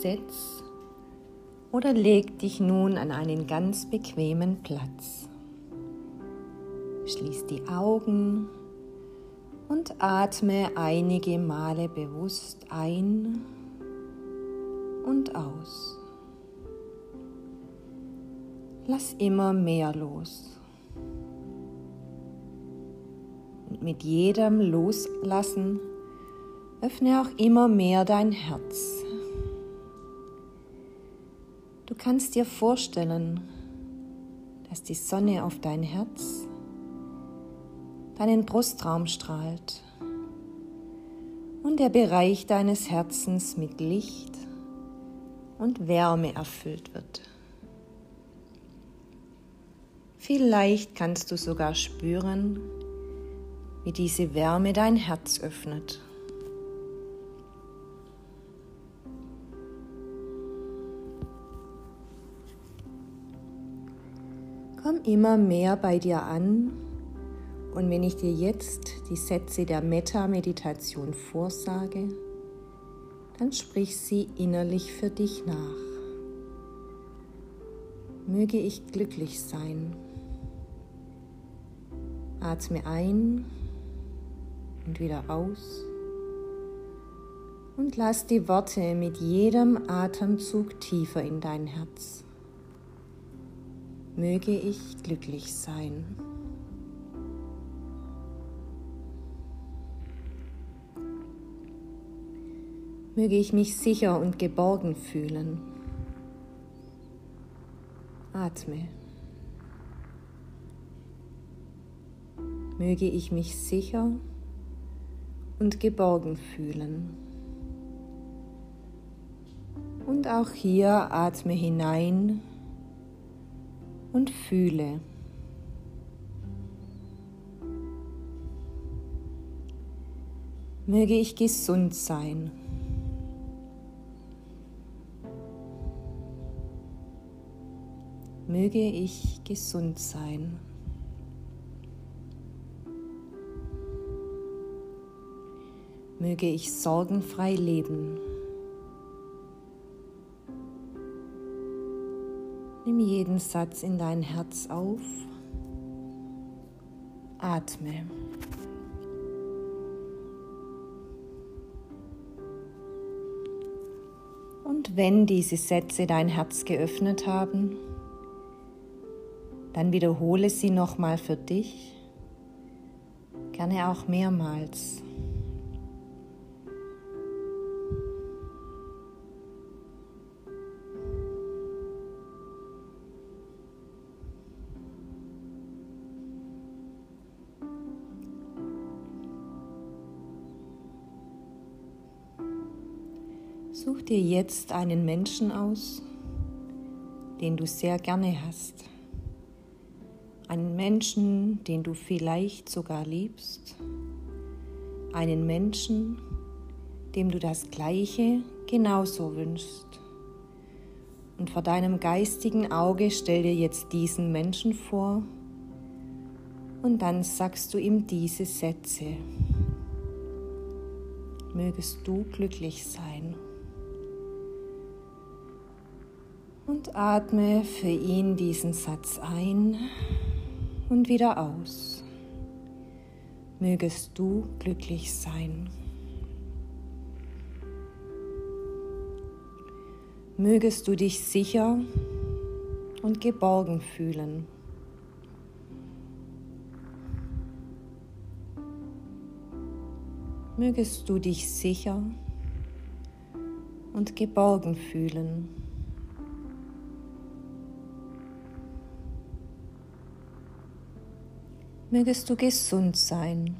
Setz oder leg dich nun an einen ganz bequemen Platz. Schließ die Augen und atme einige Male bewusst ein und aus. Lass immer mehr los. Und mit jedem Loslassen öffne auch immer mehr dein Herz. Du kannst dir vorstellen, dass die Sonne auf dein Herz, deinen Brustraum strahlt und der Bereich deines Herzens mit Licht und Wärme erfüllt wird. Vielleicht kannst du sogar spüren, wie diese Wärme dein Herz öffnet. Komm immer mehr bei dir an und wenn ich dir jetzt die Sätze der Metta-Meditation vorsage, dann sprich sie innerlich für dich nach. Möge ich glücklich sein. Atme ein und wieder aus und lass die Worte mit jedem Atemzug tiefer in dein Herz möge ich glücklich sein. Möge ich mich sicher und geborgen fühlen. Atme. Möge ich mich sicher und geborgen fühlen. Und auch hier atme hinein und fühle. Möge ich gesund sein. Möge ich gesund sein. Möge ich sorgenfrei leben. Nimm jeden Satz in dein Herz auf. Atme. Und wenn diese Sätze dein Herz geöffnet haben, dann wiederhole sie nochmal für dich, gerne auch mehrmals. Such dir jetzt einen Menschen aus, den du sehr gerne hast. Einen Menschen, den du vielleicht sogar liebst. Einen Menschen, dem du das Gleiche genauso wünschst. Und vor deinem geistigen Auge stell dir jetzt diesen Menschen vor und dann sagst du ihm diese Sätze. Mögest du glücklich sein. Und atme für ihn diesen Satz ein und wieder aus. Mögest du glücklich sein. Mögest du dich sicher und geborgen fühlen. Mögest du dich sicher und geborgen fühlen. Mögest du gesund sein.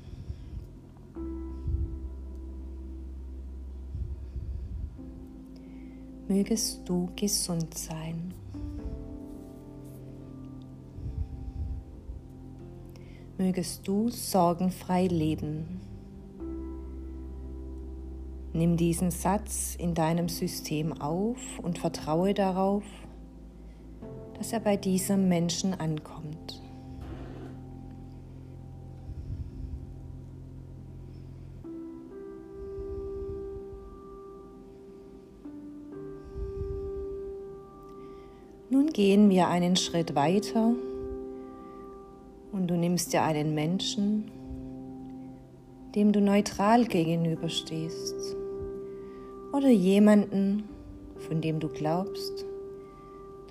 Mögest du gesund sein. Mögest du sorgenfrei leben. Nimm diesen Satz in deinem System auf und vertraue darauf, dass er bei diesem Menschen ankommt. Gehen wir einen Schritt weiter und du nimmst dir einen Menschen, dem du neutral gegenüberstehst oder jemanden, von dem du glaubst,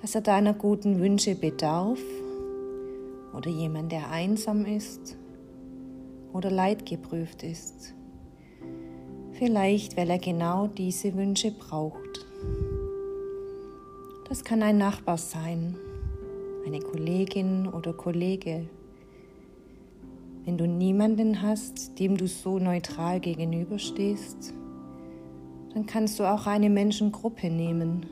dass er deiner guten Wünsche bedarf oder jemand, der einsam ist oder leidgeprüft ist. Vielleicht, weil er genau diese Wünsche braucht. Das kann ein Nachbar sein, eine Kollegin oder Kollege. Wenn du niemanden hast, dem du so neutral gegenüberstehst, dann kannst du auch eine Menschengruppe nehmen.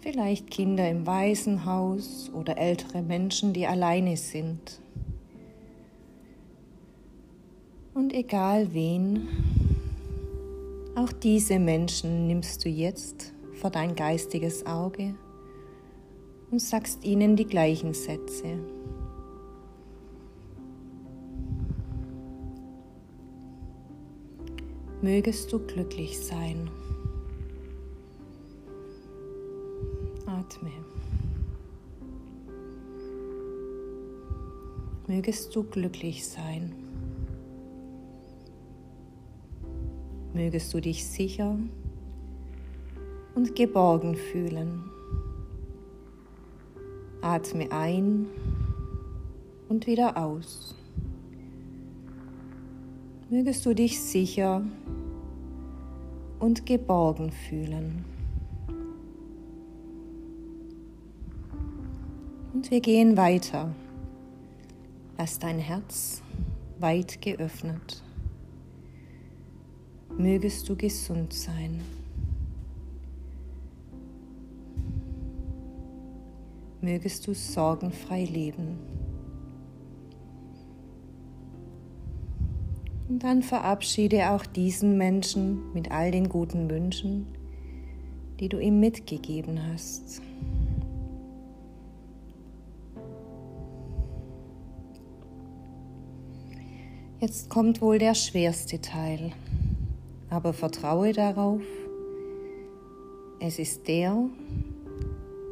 Vielleicht Kinder im Waisenhaus oder ältere Menschen, die alleine sind. Und egal wen, auch diese Menschen nimmst du jetzt vor dein geistiges Auge und sagst ihnen die gleichen Sätze. mögest du glücklich sein. Atme. Mögest du glücklich sein. Mögest du dich sicher und geborgen fühlen. Atme ein und wieder aus. Mögest du dich sicher und geborgen fühlen. Und wir gehen weiter. Lass dein Herz weit geöffnet. Mögest du gesund sein. Mögest du sorgenfrei leben. Und dann verabschiede auch diesen Menschen mit all den guten Wünschen, die du ihm mitgegeben hast. Jetzt kommt wohl der schwerste Teil, aber vertraue darauf, es ist der,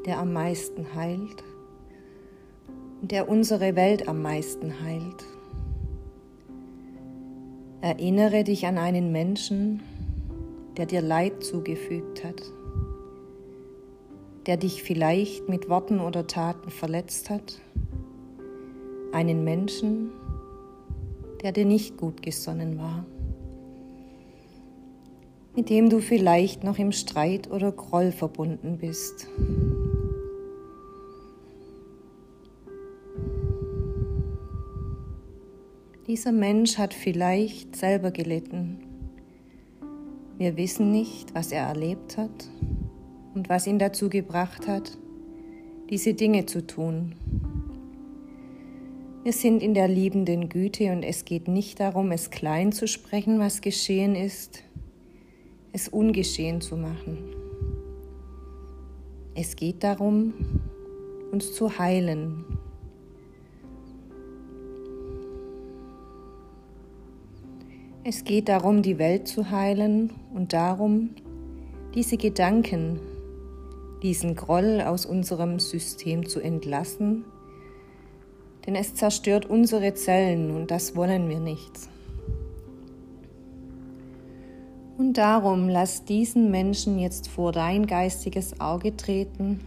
der am meisten heilt und der unsere Welt am meisten heilt. Erinnere dich an einen Menschen, der dir Leid zugefügt hat, der dich vielleicht mit Worten oder Taten verletzt hat, einen Menschen, der dir nicht gut gesonnen war, mit dem du vielleicht noch im Streit oder Groll verbunden bist. Dieser Mensch hat vielleicht selber gelitten. Wir wissen nicht, was er erlebt hat und was ihn dazu gebracht hat, diese Dinge zu tun. Wir sind in der liebenden Güte und es geht nicht darum, es klein zu sprechen, was geschehen ist, es ungeschehen zu machen. Es geht darum, uns zu heilen Es geht darum, die Welt zu heilen und darum, diese Gedanken, diesen Groll aus unserem System zu entlassen, denn es zerstört unsere Zellen und das wollen wir nicht. Und darum lass diesen Menschen jetzt vor dein geistiges Auge treten.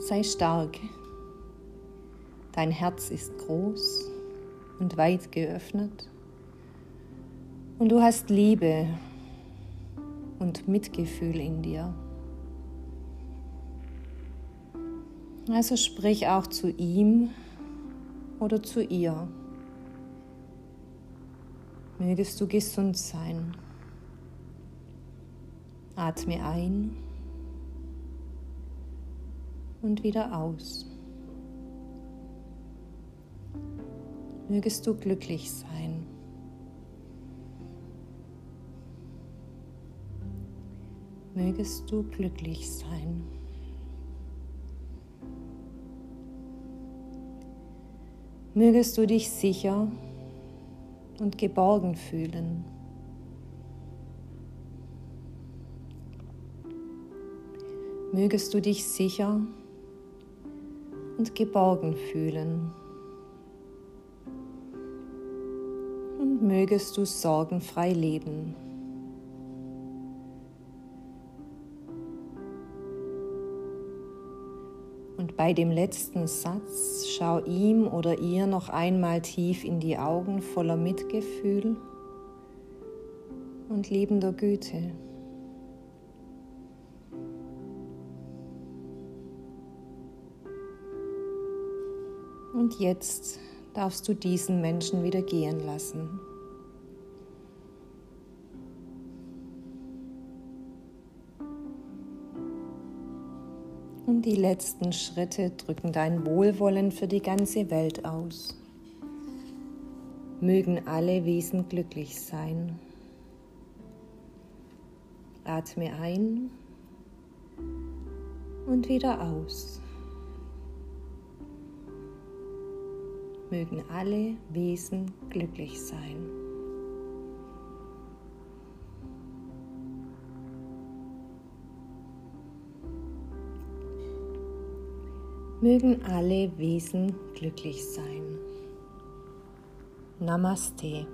Sei stark. Dein Herz ist groß und weit geöffnet. Und du hast Liebe und Mitgefühl in dir. Also sprich auch zu ihm oder zu ihr. Mögest du gesund sein. Atme ein und wieder aus. Mögest du glücklich sein. Mögest du glücklich sein. Mögest du dich sicher und geborgen fühlen. mögest du dich sicher und geborgen fühlen. Und mögest du sorgenfrei leben. Und bei dem letzten Satz schau ihm oder ihr noch einmal tief in die Augen voller Mitgefühl und liebender Güte. Und jetzt darfst du diesen Menschen wieder gehen lassen. Und die letzten Schritte drücken dein Wohlwollen für die ganze Welt aus. Mögen alle Wesen glücklich sein. Atme ein und wieder aus. mögen alle Wesen glücklich sein. Mögen alle Wesen glücklich sein. Namaste.